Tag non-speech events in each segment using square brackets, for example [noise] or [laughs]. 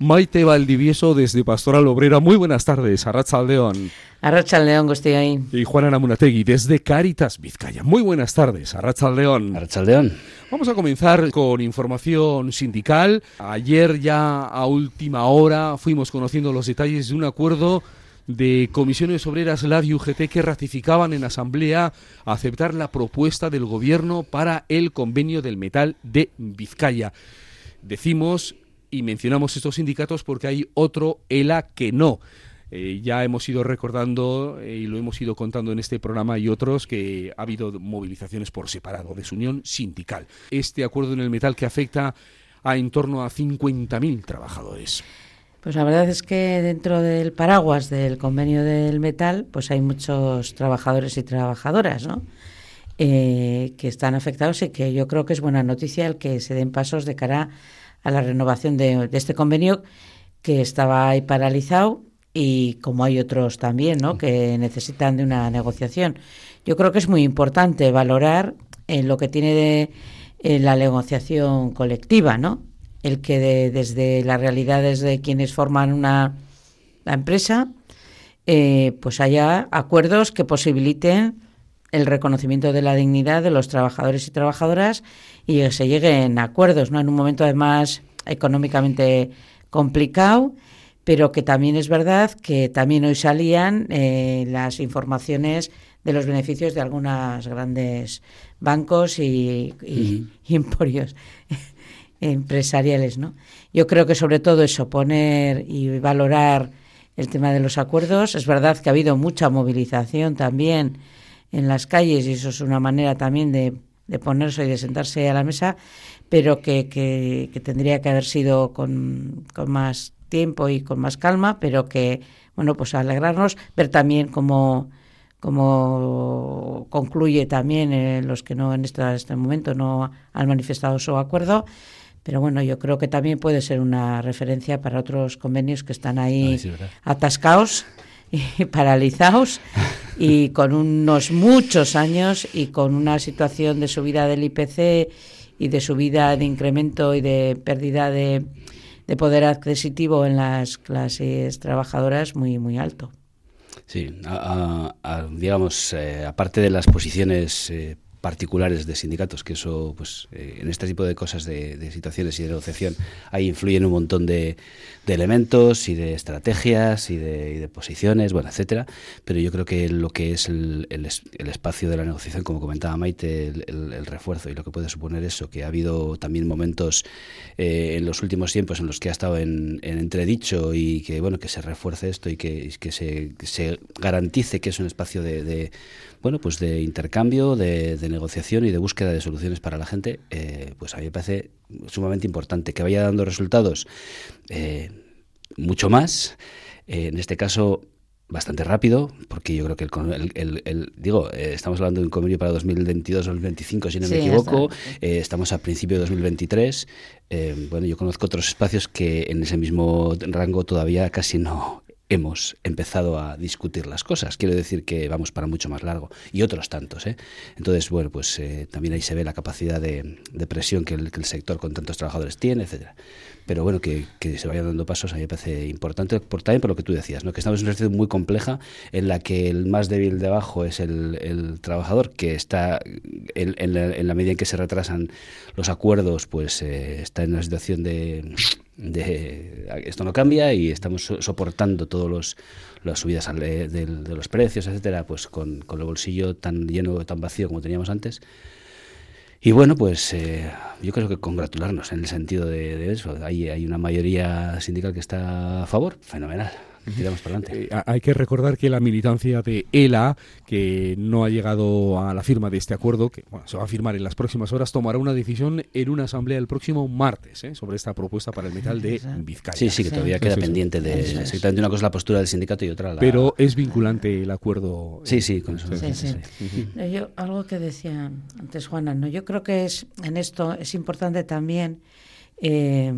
Maite Valdivieso desde Pastoral Obrera. Muy buenas tardes, Arrachaldeón. Arrachaldeón, estoy ahí. Y Juana Namunategui desde Caritas Vizcaya. Muy buenas tardes, Arrachaldeón. Arrachaldeón. Vamos a comenzar con información sindical. Ayer ya a última hora fuimos conociendo los detalles de un acuerdo de comisiones obreras LAD y UGT que ratificaban en asamblea aceptar la propuesta del gobierno para el convenio del metal de Vizcaya. Decimos y mencionamos estos sindicatos porque hay otro ELA que no. Eh, ya hemos ido recordando eh, y lo hemos ido contando en este programa y otros que ha habido movilizaciones por separado, desunión sindical. Este acuerdo en el metal que afecta a en torno a 50.000 trabajadores. Pues la verdad es que dentro del paraguas del convenio del metal, pues hay muchos trabajadores y trabajadoras, ¿no? Eh, que están afectados y que yo creo que es buena noticia el que se den pasos de cara a la renovación de, este convenio que estaba ahí paralizado y como hay otros también ¿no? que necesitan de una negociación. Yo creo que es muy importante valorar en lo que tiene de la negociación colectiva, ¿no? El que desde las realidades de quienes forman una la empresa, eh, pues haya acuerdos que posibiliten el reconocimiento de la dignidad de los trabajadores y trabajadoras y que se lleguen a acuerdos, ¿no? En un momento además económicamente complicado, pero que también es verdad que también hoy salían eh, las informaciones de los beneficios de algunos grandes bancos y, [laughs] emporios empresariales, ¿no? Yo creo que sobre todo eso, poner y valorar el tema de los acuerdos. Es verdad que ha habido mucha movilización también en las calles y eso es una manera también de, ponerse y de sentarse a la mesa, pero que, que, tendría que haber sido con, con, más tiempo y con más calma, pero que, bueno, pues alegrarnos, ver también cómo, cómo concluye también eh, los que no en este, este momento no han manifestado su acuerdo. Pero bueno, yo creo que también puede ser una referencia para otros convenios que están ahí atascados [laughs] paralizados y con unos muchos años y con una situación de subida del IPC y de subida de incremento y de pérdida de, de poder adquisitivo en las clases trabajadoras muy muy alto. Sí, digamos, eh, aparte de las posiciones eh, particulares de sindicatos, que eso, pues, eh, en este tipo de cosas, de, situaciones y de negociación, ahí influyen un montón de, elementos y de estrategias y de, posiciones, bueno, etcétera. Pero yo creo que lo que es el, espacio de la negociación, como comentaba Maite, el, refuerzo y lo que puede suponer eso, que ha habido también momentos eh, en los últimos tiempos en los que ha estado en, entredicho y que, bueno, que se refuerce esto y que, se, garantice que es un espacio de bueno, pues de intercambio, de, negociación y de búsqueda de soluciones para la gente, eh, pues a mí me parece sumamente importante. Que vaya dando resultados eh, mucho más. Eh, en este caso, bastante rápido, porque yo creo que el, digo, estamos hablando de un convenio para 2022-2025, si no me equivoco, estamos a principio de 2023. bueno, yo conozco otros espacios que en ese mismo rango todavía casi no hemos empezado a discutir las cosas. Quiero decir que vamos para mucho más largo y otros tantos. ¿eh? Entonces, bueno, pues eh, también ahí se ve la capacidad de, presión que el, que el, sector con tantos trabajadores tiene, etcétera pero bueno, que, se vayan dando pasos a mí me parece importante, por, también por lo que tú decías, ¿no? que estamos en una situación muy compleja en la que el más débil de abajo es el, trabajador, que está en, la, medida en que se retrasan los acuerdos, pues eh, está en una situación de, esto no cambia y estamos soportando todos los las subidas de, los precios, etcétera, pues con, con el bolsillo tan lleno, tan vacío como teníamos antes. Y bueno, pues eh, yo creo que congratularnos en el sentido de, eso. Hay, hay una mayoría sindical que está a favor, fenomenal. Tiramos para adelante. Eh, hay que recordar que la militancia de ELA, que no ha llegado a la firma de este acuerdo, que se va a firmar en las próximas horas, tomará una decisión en una asamblea el próximo martes ¿eh? sobre esta propuesta para el metal de Vizcaya. Sí, sí, que todavía queda pendiente de exactamente una cosa la postura del sindicato y otra la... Pero es vinculante el acuerdo. Sí, sí, con eso. Yo, algo que decía antes Juana, ¿no? yo creo que es en esto es importante también, eh,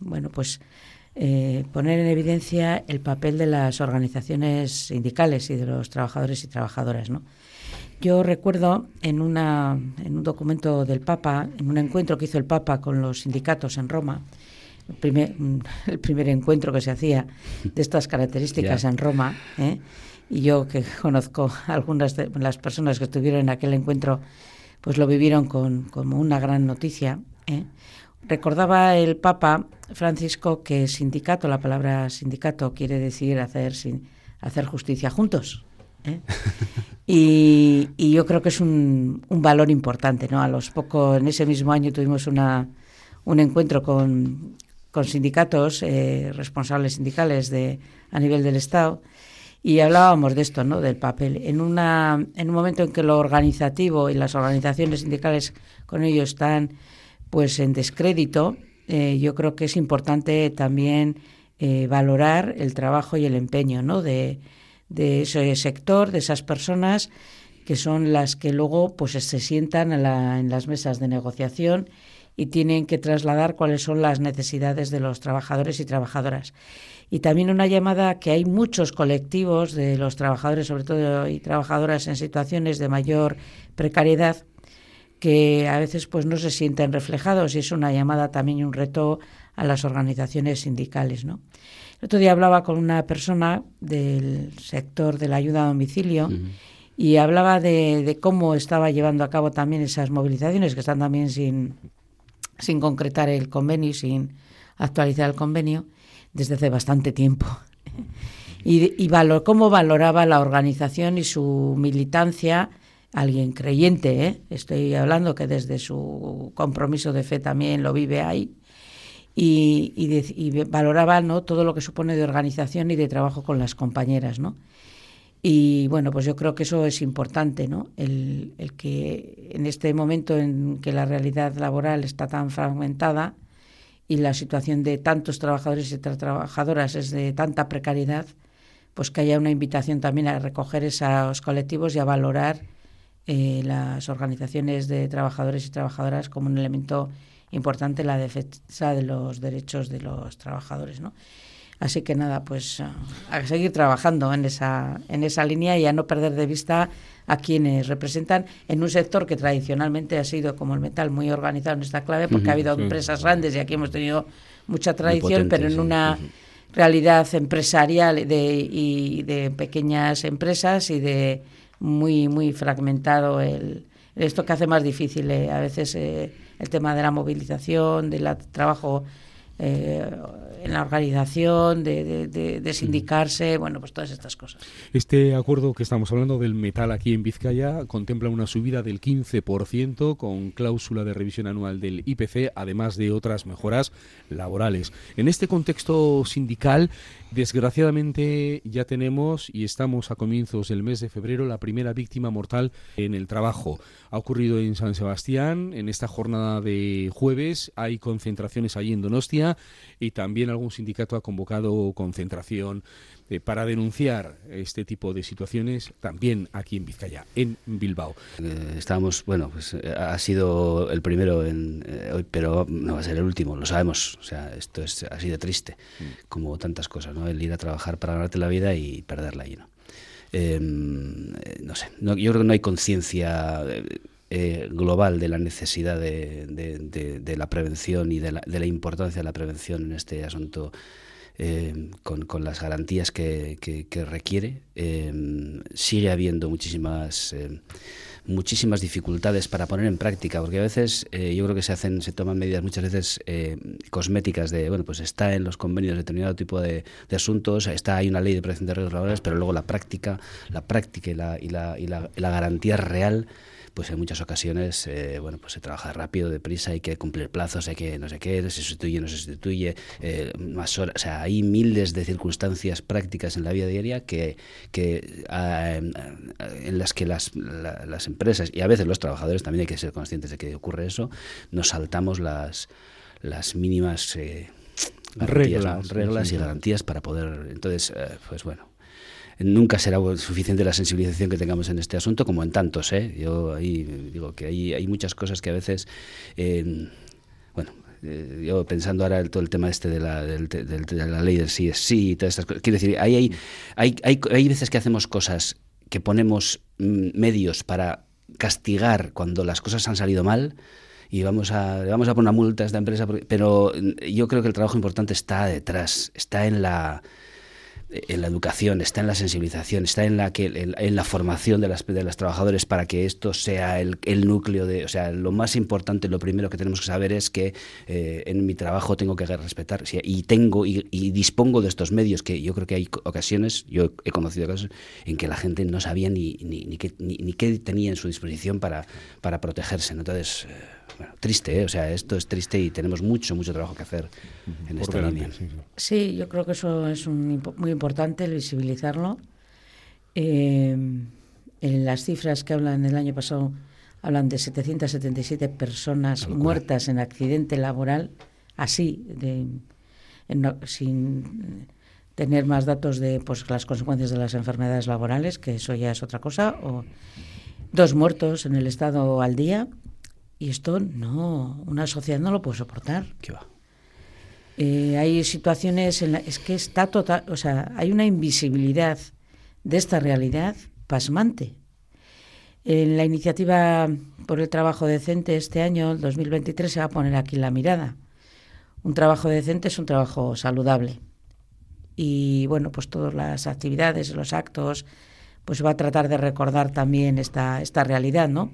bueno, pues eh, poner en evidencia el papel de las organizaciones sindicales y de los trabajadores y trabajadoras. ¿no? Yo recuerdo en, una, en un documento del Papa, en un encuentro que hizo el Papa con los sindicatos en Roma, el primer, [laughs] el primer encuentro que se hacía de estas características en Roma. ¿eh? Y yo que conozco [laughs] algunas de las personas que estuvieron en aquel encuentro, pues lo vivieron con, como una gran noticia. ¿eh? Recordaba el Papa Francisco que sindicato, la palabra sindicato quiere decir hacer, sin, hacer justicia juntos. ¿eh? [laughs] Y, yo creo que es un, un, valor importante. ¿no? A los pocos, en ese mismo año tuvimos una, un encuentro con, con sindicatos, eh, responsables sindicales de, a nivel del Estado, y hablábamos de esto, ¿no? del papel. En, una, en un momento en que lo organizativo y las organizaciones sindicales con ello están pues en descrédito, eh, yo creo que es importante también eh, valorar el trabajo y el empeño ¿no? de, de ese sector, de esas personas que son las que luego pues se sientan en las mesas de negociación y tienen que trasladar cuáles son las necesidades de los trabajadores y trabajadoras. Y también una llamada que hay muchos colectivos de los trabajadores, sobre todo y trabajadoras en situaciones de mayor precariedad, que a veces pues no se sienten reflejados y es una llamada también y un reto a las organizaciones sindicales, ¿no? El otro día hablaba con una persona del sector de la ayuda a domicilio y hablaba de, de, cómo estaba llevando a cabo también esas movilizaciones que están también sin, sin concretar el convenio sin actualizar el convenio desde hace bastante tiempo. [laughs] y, y valor, cómo valoraba la organización y su militancia alguien creyente, ¿eh? estoy hablando que desde su compromiso de fe también lo vive ahí, y, valoraba ¿no? todo lo que supone de organización y de trabajo con las compañeras, ¿no? Y bueno, pues yo creo que eso es importante, ¿no? El, el, que en este momento en que la realidad laboral está tan fragmentada y la situación de tantos trabajadores y trabajadoras es de tanta precariedad, pues que haya una invitación también a recoger esos colectivos y a valorar eh, las organizaciones de trabajadores y trabajadoras como un elemento importante en la defensa de los derechos de los trabajadores, ¿no? Así que nada, pues a seguir trabajando en esa, en esa línea y a no perder de vista a quienes representan en un sector que tradicionalmente ha sido como el metal muy organizado en esta clave, porque ha habido empresas grandes y aquí hemos tenido mucha tradición, pero en una realidad empresarial de, y de pequeñas empresas y de muy, muy fragmentado el, esto que hace más difícil eh, a veces eh, el tema de la movilización, del trabajo eh, en la organización, de, de, sindicarse, bueno, pues todas estas cosas. Este acuerdo que estamos hablando del metal aquí en Vizcaya contempla una subida del 15% con cláusula de revisión anual del IPC, además de otras mejoras laborales. En este contexto sindical, Desgraciadamente ya tenemos y estamos a comienzos del mes de febrero la primera víctima mortal en el trabajo. Ha ocurrido en San Sebastián, en esta jornada de jueves hay concentraciones allí en Donostia y también algún sindicato ha convocado concentración eh, para denunciar este tipo de situaciones también aquí en Vizcaya, en Bilbao. Eh, estábamos, bueno, pues eh, ha sido el primero en, hoy, pero no va a ser el último, lo sabemos. O sea, esto es así de triste, mm. como tantas cosas, ¿no? El ir a trabajar para ganarte la vida y perderla allí, ¿no? Em, no sé, yo creo que no hay conciencia global de la necesidad de, de, la prevención y de la, de la importancia de la prevención en este asunto eh, con, con, las garantías que, que, requiere. Eh, sigue habiendo muchísimas eh, muchísimas dificultades para poner en práctica, porque a veces yo creo que se hacen, se toman medidas muchas veces cosméticas de, bueno, pues está en los convenios determinado tipo de, de, asuntos, está hay una ley de protección de riesgos laborales, pero luego la práctica, la práctica y la, y la, y la, la garantía real pues en muchas ocasiones, eh, bueno, pues se trabaja rápido, deprisa, hay que cumplir plazos, hay que no sé qué, se sustituye, no se sustituye, eh, más horas, o sea, hay miles de circunstancias prácticas en la vida diaria que, que ah, en las que las, las empresas y a veces los trabajadores también hay que ser conscientes de que ocurre eso, nos saltamos las, las mínimas eh, reglas, reglas y garantías para poder, entonces, pues bueno, nunca será suficiente la sensibilización que tengamos en este asunto, como en tantos. ¿eh? Yo ahí digo que hay, hay muchas cosas que a veces, eh, bueno, eh, yo pensando ahora todo el tema este de la, de la ley del sí es sí y todas estas cosas, quiero decir, hay, hay, hay, hay, hay veces que hacemos cosas que ponemos mm, medios para castigar cuando las cosas han salido mal y vamos a, vamos a poner una multa a esta empresa, pero yo creo que el trabajo importante está detrás, está en la en la educación, está en la sensibilización, está en la, que, en, la formación de las, de las trabajadores para que esto sea el, el, núcleo de, o sea, lo más importante, lo primero que tenemos que saber es que eh, en mi trabajo tengo que respetar y tengo y, dispongo de estos medios que yo creo que hay ocasiones, yo he conocido casos en que la gente no sabía ni, ni, ni, qué, ni, qué tenía en su disposición para, para protegerse. Entonces, eh, triste, ¿eh? o sea, esto es triste y tenemos mucho, mucho trabajo que hacer en esta línea. Sí, yo creo que eso es muy importante, el visibilizarlo. Eh, en las cifras que hablan el año pasado, hablan de 777 personas muertas en accidente laboral, así, de, sin tener más datos de pues, las consecuencias de las enfermedades laborales, que eso ya es otra cosa, o dos muertos en el estado al día y esto no, una sociedad no lo puede soportar. ¿Qué va? Eh, hay situaciones en las es que está total, o sea, hay una invisibilidad de esta realidad pasmante. En la iniciativa por el trabajo decente este año, el 2023, se va a poner aquí la mirada. Un trabajo decente es un trabajo saludable. Y bueno, pues todas las actividades, los actos, pues va a tratar de recordar también esta, esta realidad, ¿no?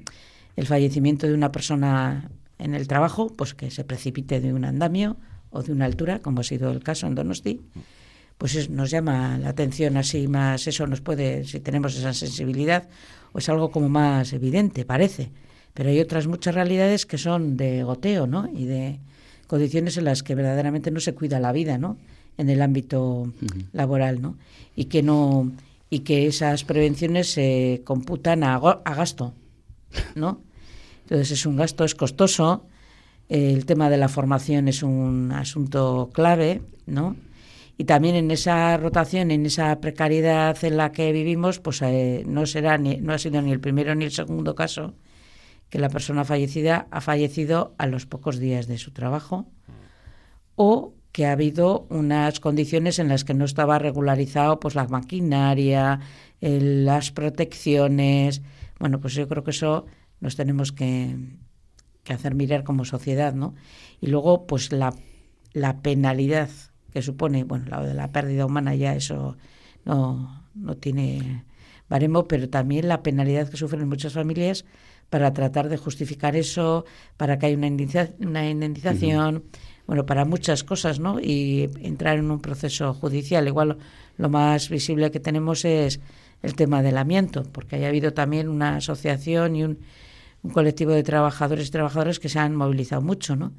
El fallecimiento de una persona en el trabajo, pues que se precipite de un andamio o de una altura, como ha sido el caso en Donosti, pues nos llama la atención así más, eso nos puede, si tenemos esa sensibilidad, o es algo como más evidente, parece. Pero hay otras muchas realidades que son de goteo, ¿no? Y de condiciones en las que verdaderamente no se cuida la vida, ¿no? En el ámbito laboral, ¿no? Y que no y que esas prevenciones se computan a, a gasto, ¿no? Entonces es un gasto, es costoso. El tema de la formación es un asunto clave, ¿no? Y también en esa rotación, en esa precariedad en la que vivimos, pues eh, no será ni, no ha sido ni el primero ni el segundo caso que la persona fallecida ha fallecido a los pocos días de su trabajo o que ha habido unas condiciones en las que no estaba regularizado pues la maquinaria, las protecciones. Bueno, pues yo creo que eso nos tenemos que, hacer mirar como sociedad, ¿no? Y luego, pues la, la penalidad que supone, bueno, la de la pérdida humana ya eso no, no tiene baremo, pero también la penalidad que sufren muchas familias para tratar de justificar eso, para que haya una, indemnización, bueno, para muchas cosas, ¿no? Y entrar en un proceso judicial. Igual lo más visible que tenemos es el tema del amiento, porque haya habido también una asociación y un un colectivo de trabajadores y trabajadoras que se han movilizado mucho, ¿no?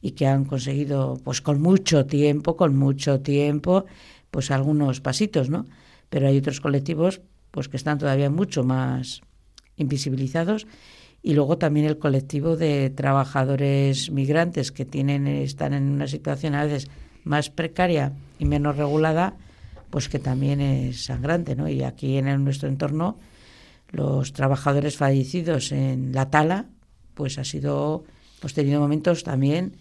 Y que han conseguido, pues con mucho tiempo, con mucho tiempo, pues algunos pasitos, ¿no? Pero hay otros colectivos, pues que están todavía mucho más invisibilizados y luego también el colectivo de trabajadores migrantes que tienen están en una situación a veces más precaria y menos regulada, pues que también es sangrante, ¿no? Y aquí en nuestro entorno los trabajadores fallecidos en la tala, pues ha sido, hemos tenido momentos también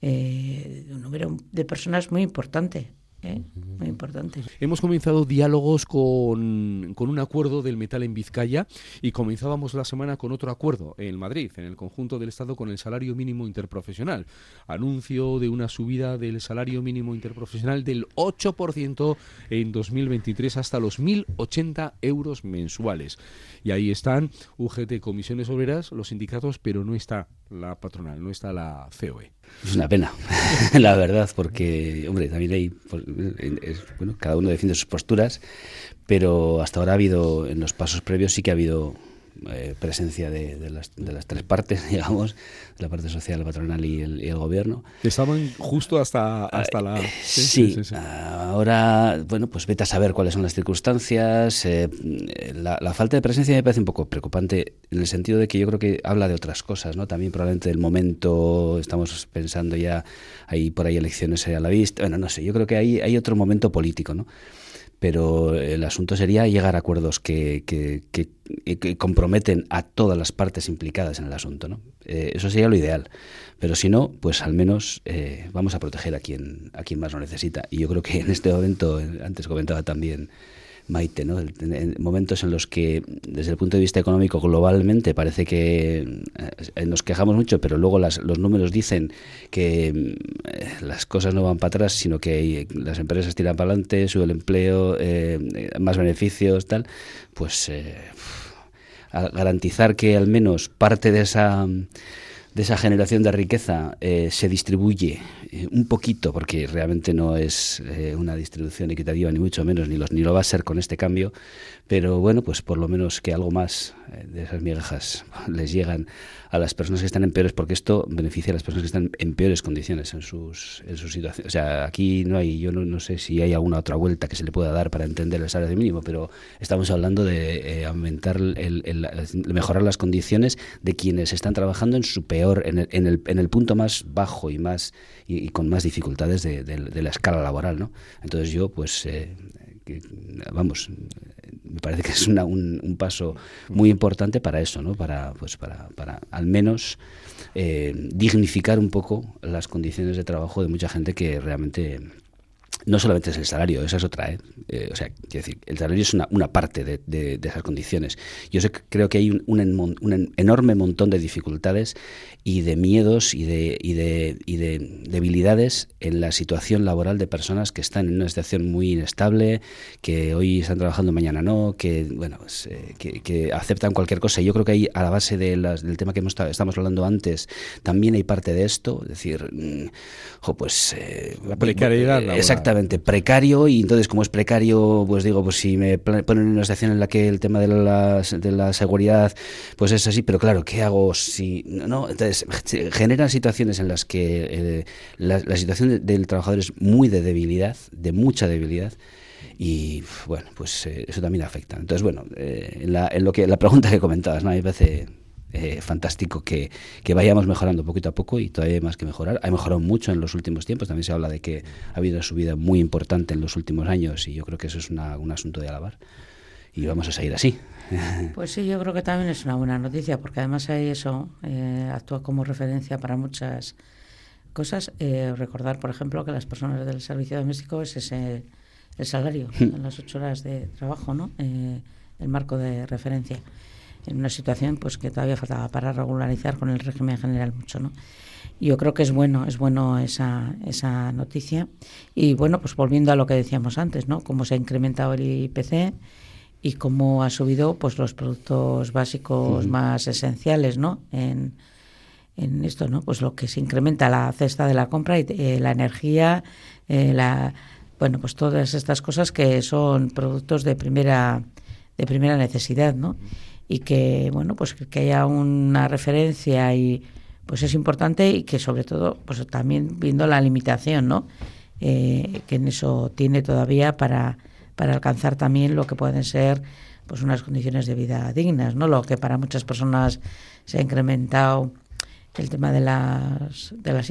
eh, de un número de personas muy importante. ¿Eh? Muy importante. Hemos comenzado diálogos con, con, un acuerdo del metal en Vizcaya y comenzábamos la semana con otro acuerdo en Madrid, en el conjunto del Estado con el salario mínimo interprofesional. Anuncio de una subida del salario mínimo interprofesional del 8% en 2023 hasta los 1.080 euros mensuales. Y ahí están UGT, Comisiones Obreras, los sindicatos, pero no está la patronal, no está la COE. Es una pena, [laughs] la verdad, porque, hombre, también hay, bueno, cada uno defiende sus posturas, pero hasta ahora ha habido, en los pasos previos sí que ha habido eh, presencia de, las, de, las, tres partes, [laughs] digamos, la parte social, la patronal y el, gobierno. Estaban justo hasta, hasta la... Eh, sí, ahora, bueno, pues vete a saber cuáles son las circunstancias. Eh, la, falta de presencia me parece un poco preocupante en el sentido de que yo creo que habla de otras cosas, ¿no? También probablemente del momento, estamos pensando ya, hay por ahí elecciones a la vista, bueno, no sé, yo creo que hay, hay otro momento político, ¿no? Pero el asunto sería llegar a acuerdos que, que, comprometen a todas las partes implicadas en el asunto. ¿no? Eh, eso sería lo ideal, pero si no, pues al menos eh, vamos a proteger a quien, a quien más lo necesita. Y yo creo que en este momento, antes comentaba también Maite, ¿no? En momentos en los que, desde el punto de vista económico, globalmente parece que eh, nos quejamos mucho, pero luego las, los números dicen que eh, las cosas no van para atrás, sino que las empresas tiran para adelante, sube el empleo, eh, más beneficios, tal, pues garantizar que al menos parte de esa de esa generación de riqueza eh, se distribuye eh, un poquito, porque realmente no es eh, una distribución equitativa, ni mucho menos, ni, los, ni lo va a ser con este cambio, pero bueno, pues por lo menos que algo más de esas migajas [laughs] les llegan a las personas que están en peores, porque esto beneficia a las personas que están en peores condiciones en sus, en sus situaciones. O sea, aquí no hay, yo no, sé si hay alguna otra vuelta que se le pueda dar para entender el salario mínimo, pero estamos hablando de eh, aumentar, el, mejorar las condiciones de quienes están trabajando en su peor, en el, en el, en el punto más bajo y más y, con más dificultades de, la escala laboral, ¿no? Entonces yo, pues, eh, vamos, me parece que es un, un, paso muy importante para eso, ¿no? Para, pues para, para al menos eh, dignificar un poco las condiciones de trabajo de mucha gente que realmente no solamente es el salario, esa es otra. ¿eh? eh o sea, quiero decir, el salario es una, una parte de, de, esas condiciones. Yo sé, creo que hay un, un, enorme montón de dificultades y de miedos y de, y, de, y de debilidades en la situación laboral de personas que están en una situación muy inestable, que hoy están trabajando, mañana no, que, bueno, pues, eh, que, aceptan cualquier cosa. Yo creo que ahí, a la base de las, del tema que hemos, estamos hablando antes, también hay parte de esto. Es decir, mm, pues... Eh, la precariedad laboral. Exactamente precario y entonces como es precario, pues digo, pues si me ponen en una situación en la que el tema de la, de la seguridad pues es así, pero claro, ¿qué hago si no? Entonces generan situaciones en las que eh, la, situación del trabajador es muy de debilidad, de mucha debilidad y bueno, pues eh, eso también afecta. Entonces, bueno, eh, en, la, en, lo que la pregunta que comentabas, ¿no? me parece eh, fantástico que, vayamos mejorando poquito a poco y todavía hay más que mejorar. Ha mejorado mucho en los últimos tiempos, también se habla de que ha habido una subida muy importante en los últimos años y yo creo que eso es un asunto de alabar y vamos a seguir así. [laughs] Pues sí, yo creo que también es una buena noticia porque además hay eso eh, actúa como referencia para muchas cosas. Eh, recordar, por ejemplo, que las personas del servicio doméstico es ese, el salario hmm. en las ocho horas de trabajo, ¿no? el marco de referencia en una situación pues que todavía faltaba para regularizar con el régimen general mucho, ¿no? Yo creo que es bueno, es bueno esa, esa noticia. Y bueno, pues volviendo a lo que decíamos antes, ¿no? Cómo se ha incrementado el IPC y cómo ha subido pues los productos básicos más esenciales, ¿no? En, en esto, ¿no? Pues lo que se incrementa la cesta de la compra y eh, la energía, eh, la bueno, pues todas estas cosas que son productos de primera de primera necesidad, ¿no? Y que bueno pues que haya una referencia y pues es importante y que sobre todo pues también viendo la limitación no eh, que en eso tiene todavía para para alcanzar también lo que pueden ser pues unas condiciones de vida dignas no lo que para muchas personas se ha incrementado el tema de las de las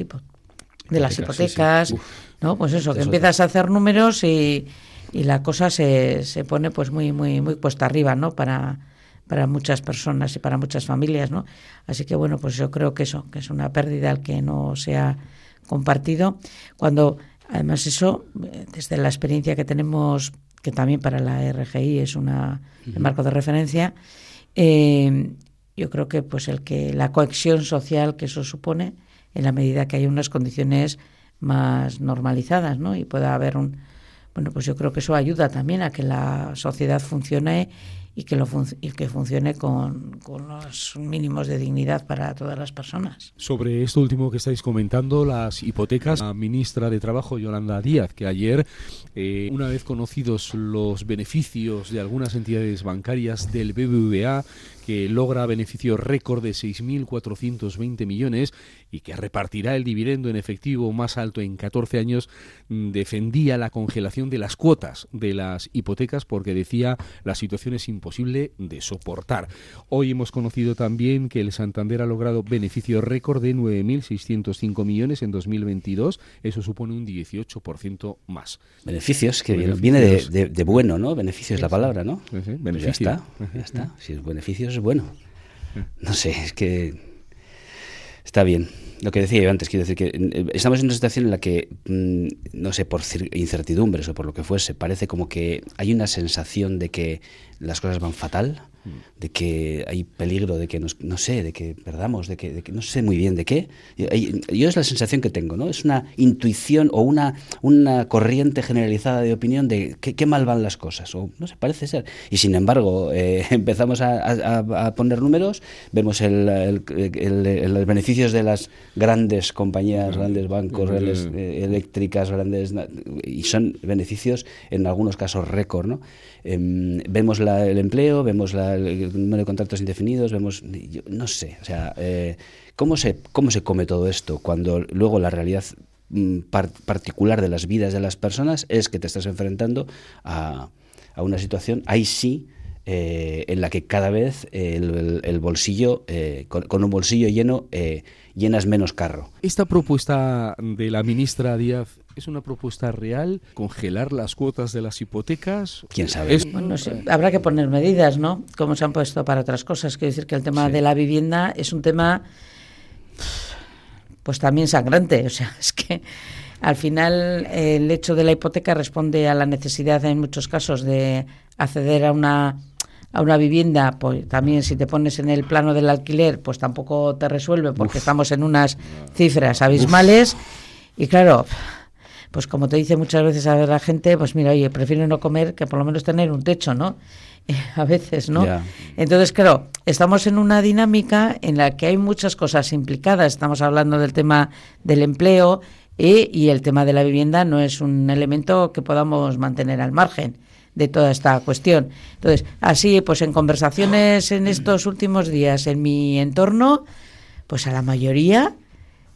de las hipotecas no pues eso que empiezas a hacer números y, y la cosa se, se pone pues muy muy muy puesta arriba no para para muchas personas y para muchas familias, ¿no? Así que bueno, pues yo creo que eso, que es una pérdida al que no se ha compartido. Cuando además eso, desde la experiencia que tenemos, que también para la RGI es una marco de referencia, eh, yo creo que pues el que la cohesión social que eso supone, en la medida que hay unas condiciones más normalizadas, ¿no? Y pueda haber un bueno, pues yo creo que eso ayuda también a que la sociedad funcione y que, lo y que funcione con, con, los mínimos de dignidad para todas las personas. Sobre esto último que estáis comentando, las hipotecas, la ministra de Trabajo, Yolanda Díaz, que ayer, eh, una vez conocidos los beneficios de algunas entidades bancarias del BBVA, que logra beneficio récord de 6.420 millones y que repartirá el dividendo en efectivo más alto en 14 años, mm, defendía la congelación de las cuotas de las hipotecas porque decía la situación es imposible de soportar. Hoy hemos conocido también que el Santander ha logrado beneficio récord de 9.605 millones en 2022. Eso supone un 18% más. Beneficios, que viene de, bueno, ¿no? Beneficio es la palabra, ¿no? Pues ya está, ya está. Si es beneficios bueno. No sé, es que está bien. lo que decía yo antes, quiero decir que eh, estamos en una situación en la que, mm, no sé, por incertidumbres o por lo que fuese, parece como que hay una sensación de que las cosas van fatal de que hay peligro, de que no sé, de que perdamos, de que, no sé muy bien de qué. Yo es la sensación que tengo, ¿no? Es una intuición o una, una corriente generalizada de opinión de qué mal van las cosas, o no sé, parece ser. Y sin embargo, eh, [laughs] empezamos a, poner números, vemos el, los beneficios de las grandes compañías, grandes bancos, grandes eh, eléctricas, grandes... y son beneficios en algunos casos récord, ¿no? Em, vemos el empleo, vemos el número de contratos indefinidos, vemos, no sé, o sea, eh, ¿cómo, se, ¿cómo se come todo esto cuando luego la realidad mm, particular de las vidas de las personas es que te estás enfrentando a, una situación, ahí sí, eh, en la que cada vez el, bolsillo, eh, con, un bolsillo lleno, llenas menos carro. Esta propuesta de la ministra Díaz es una propuesta real, congelar las cuotas de las hipotecas. ¿Quién sabe? habrá que poner medidas, ¿no? Como se han puesto para otras cosas. Quiero decir que el tema de la vivienda es un tema, pues también sangrante. O sea, [laughs] es que al final el hecho de la hipoteca responde a la necesidad en muchos casos de acceder a una a una vivienda, pues también si te pones en el plano del alquiler, pues tampoco te resuelve porque estamos en unas cifras abismales. Y claro, pues como te dice muchas veces a la gente, pues mira, oye, prefiero no comer que por lo menos tener un techo, ¿no? [laughs] a veces, ¿no? Entonces, claro, estamos en una dinámica en la que hay muchas cosas implicadas. Estamos hablando del tema del empleo y, y el tema de la vivienda no es un elemento que podamos mantener al margen de toda esta cuestión. Entonces, así, pues en conversaciones en estos últimos días en mi entorno, pues a la mayoría,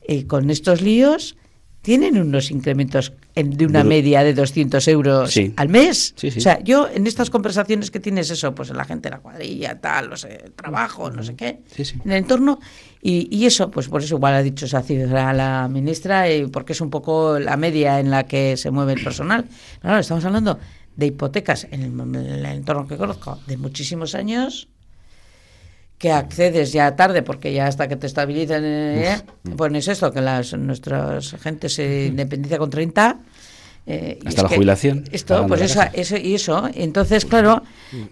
eh, con estos líos, tienen unos incrementos de una media de 200 euros al mes. O sea, yo en estas conversaciones que tienes eso, pues la gente, la cuadrilla, tal, no sé, trabajo, no sé qué, en el entorno, y, eso, pues por eso igual ha dicho esa cifra la ministra, y porque es un poco la media en la que se mueve el personal. Pero estamos hablando de hipotecas en el, entorno que conozco de muchísimos años que accedes ya tarde porque ya hasta que te estabilizan eh, pones esto que las nuestras gente se independiza con 30 eh, hasta la jubilación esto pues eso, eso, y eso. Entonces claro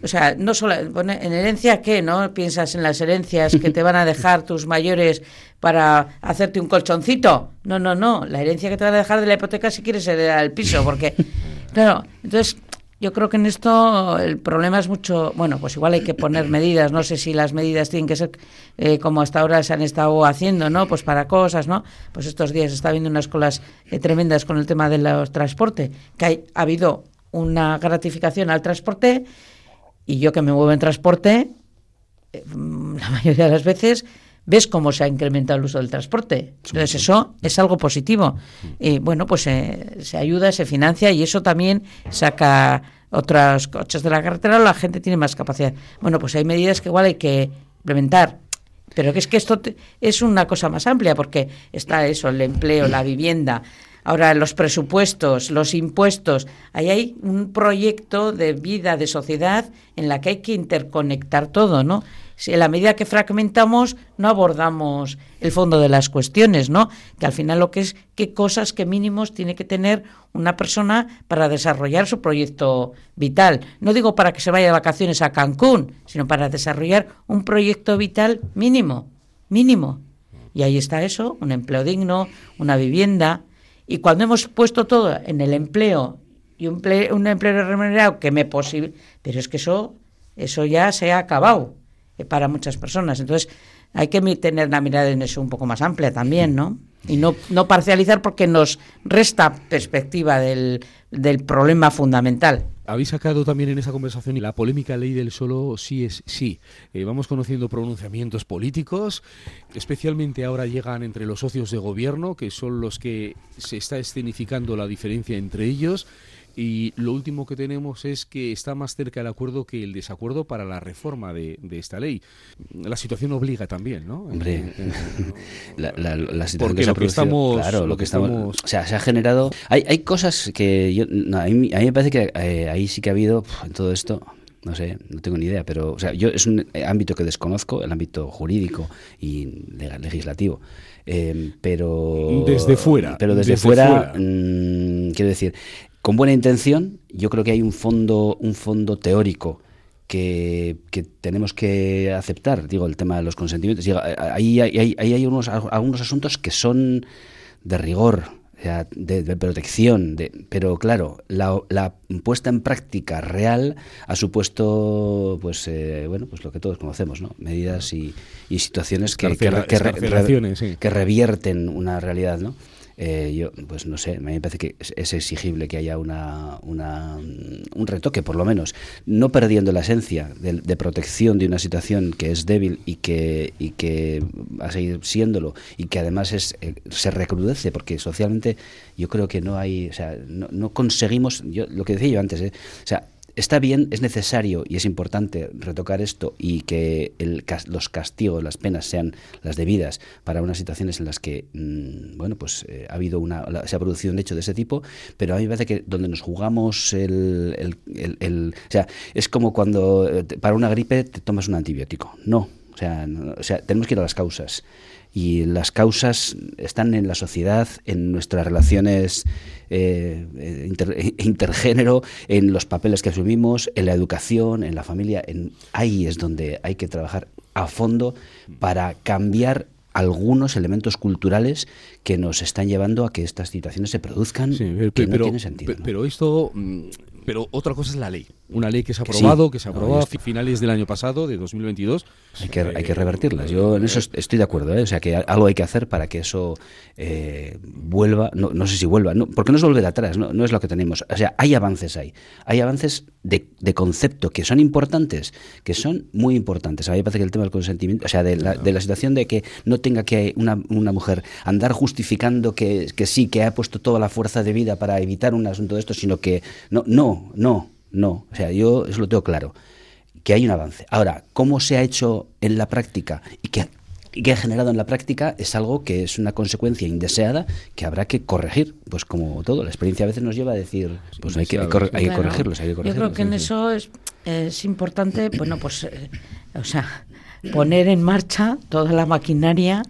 o sea no solo en herencia qué no piensas en las herencias que te van a dejar tus mayores para hacerte un colchoncito. No no no. La herencia que te van a dejar de la hipoteca si quieres heredar el piso porque claro entonces yo creo que en esto el problema es mucho, bueno, pues igual hay que poner medidas, no sé si las medidas tienen que ser eh, como hasta ahora se han estado haciendo, ¿no? Pues para cosas, ¿no? Pues estos días está habiendo unas colas eh, tremendas con el tema del transporte, que ha habido una gratificación al transporte y yo que me muevo en transporte, eh, la mayoría de las veces ves cómo se ha incrementado el uso del transporte. Entonces eso es algo positivo. Y bueno, pues eh, se ayuda, se financia y eso también saca otros coches de la carretera, la gente tiene más capacidad. Bueno, pues hay medidas que igual hay que implementar. Pero que es que esto es una cosa más amplia porque está eso, el empleo, la vivienda, ahora los presupuestos, los impuestos. Ahí hay un proyecto de vida, de sociedad en la que hay que interconectar todo, ¿no? Si en la medida que fragmentamos no abordamos el fondo de las cuestiones, ¿no? Que al final lo que es qué cosas, qué mínimos tiene que tener una persona para desarrollar su proyecto vital. No digo para que se vaya de vacaciones a Cancún, sino para desarrollar un proyecto vital mínimo, mínimo. Y ahí está eso, un empleo digno, una vivienda. Y cuando hemos puesto todo en el empleo y un un empleo remunerado que me posible, pero es que eso, eso ya se ha acabado. Eh, para muchas personas. Entonces, hay que tener una mirada en eso un poco más amplia también, ¿no? Y no, no parcializar porque nos resta perspectiva del, del problema fundamental. Habéis sacado también en esa conversación la polémica ley del solo sí es sí. Eh, vamos conociendo pronunciamientos políticos, especialmente ahora llegan entre los socios de gobierno, que son los que se está escenificando la diferencia entre ellos. Y lo último que tenemos es que está más cerca el acuerdo que el desacuerdo para la reforma de, esta ley. La situación obliga también, ¿no? Hombre, eh, eh, [laughs] la, la, situación que se ha producido, claro, lo, que, estamos, o sea, se ha generado. Hay, hay cosas que yo, a, mí, me parece que eh, ahí sí que ha habido en todo esto no sé, no tengo ni idea, pero o sea, yo es un ámbito que desconozco, el ámbito jurídico y legislativo. Eh, pero desde fuera, pero desde, fuera, mm, quiero decir, con buena intención, yo creo que hay un fondo, un fondo teórico que, tenemos que aceptar. Digo, el tema de los consentimientos. Ahí hay, hay, unos, algunos asuntos que son de rigor, de, protección, de, pero claro, la, puesta en práctica real ha supuesto, pues, eh, bueno, pues lo que todos conocemos, ¿no? Medidas y, situaciones que, que, revierten una realidad, ¿no? Eh, yo, pues no sé, me parece que es, exigible que haya una, un retoque, por lo menos, no perdiendo la esencia de, protección de una situación que es débil y que, y que va a seguir siéndolo y que además es, eh, se recrudece, porque socialmente yo creo que no hay, o sea, no, no conseguimos, yo, lo que decía yo antes, ¿eh? o sea, Está bien, es necesario y es importante retocar esto y que el, los castigos, las penas sean las debidas para unas situaciones en las que, mm, bueno, pues eh, ha habido una, se ha producido un hecho de ese tipo, pero a mí me parece que donde nos jugamos el, el, o sea, es como cuando eh, para una gripe te tomas un antibiótico. No, o sea, o sea, tenemos que ir a las causas y las causas están en la sociedad, en nuestras relaciones eh, eh, [laughs] intergénero, en los papeles que asumimos, en la educación, en la familia. En, ahí es donde hay que trabajar a fondo para cambiar algunos elementos culturales que nos están llevando a que estas situaciones se produzcan pero, que no tiene sentido. Pero esto, mm, pero otra cosa es la ley una ley que se ha aprobado, que se aprobó a finales del año pasado, de 2022. Hay que, hay que revertirlas. Yo en eso estoy de acuerdo. ¿eh? O sea, que algo hay que hacer para que eso eh, vuelva. No, no, sé si vuelva, no, porque no es volver atrás, no, no es lo que tenemos. O sea, hay avances ahí. Hay avances de, de, concepto que son importantes, que son muy importantes. A mí me parece que el tema del consentimiento, o sea, de la, de la situación de que no tenga que una, una mujer andar justificando que, que sí, que ha puesto toda la fuerza de vida para evitar un asunto de esto, sino que no, no, no. No, o sea, yo eso lo tengo claro, que hay un avance. Ahora, ¿cómo se ha hecho en la práctica y qué, ha generado en la práctica es algo que es una consecuencia indeseada que habrá que corregir. Pues como todo, la experiencia a veces nos lleva a decir, pues hay que, hay, que corregirlos, Yo creo que en eso es, es importante, bueno, pues, eh, o sea, poner en marcha toda la maquinaria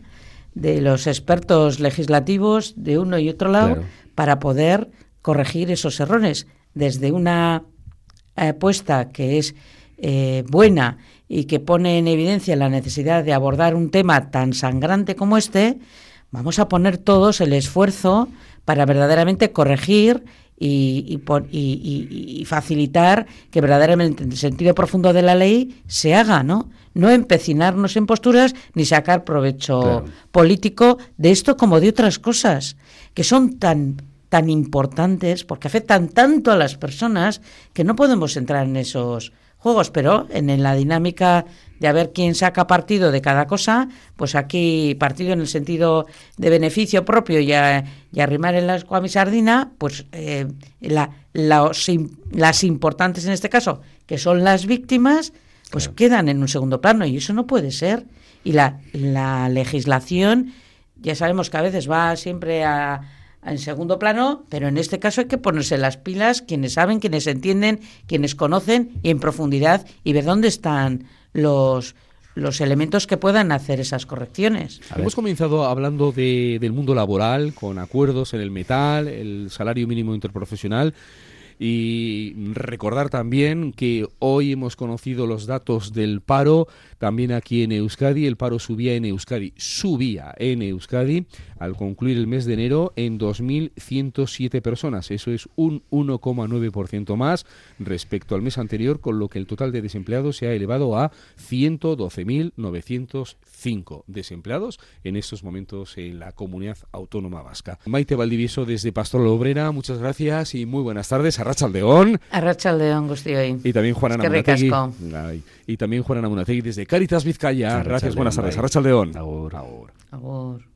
de los expertos legislativos de uno y otro lado para poder corregir esos errores desde una apuesta que es eh, buena y que pone en evidencia la necesidad de abordar un tema tan sangrante como este, vamos a poner todos el esfuerzo para verdaderamente corregir y, y, facilitar que verdaderamente el sentido profundo de la ley se haga, ¿no? No empecinarnos en posturas ni sacar provecho político de esto como de otras cosas que son tan tan importantes, porque afectan tanto a las personas, que no podemos entrar en esos juegos, pero en, la dinámica de a ver quién saca partido de cada cosa, pues aquí partido en el sentido de beneficio propio y, arrimar en la escuami sardina, pues eh, la, las importantes en este caso, que son las víctimas, pues quedan en un segundo plano y eso no puede ser. Y la, la legislación, ya sabemos que a veces va siempre a en segundo plano, pero en este caso hay que ponerse las pilas quienes saben, quienes entienden, quienes conocen y en profundidad y ver dónde están los los elementos que puedan hacer esas correcciones. Hemos comenzado hablando de, del mundo laboral, con acuerdos en el metal, el salario mínimo interprofesional. Y recordar también que hoy hemos conocido los datos del paro, también aquí en Euskadi, el paro subía en Euskadi, subía en Euskadi al concluir el mes de enero en 2.107 personas. Eso es un 1,9% más respecto al mes anterior, con lo que el total de desempleados se ha elevado a 112.905 desempleados en estos momentos en la comunidad autónoma vasca. Maite Valdivieso desde Pastor Obrera, muchas gracias y muy buenas tardes. Arrachaldeón. Arrachaldeón, Gustioi. Y también Juana Munategui. Y también Juana Munategui desde Caritas Vizcaya. Gracias, buenas tardes. Arrachaldeón. Agur. Agur. Agur.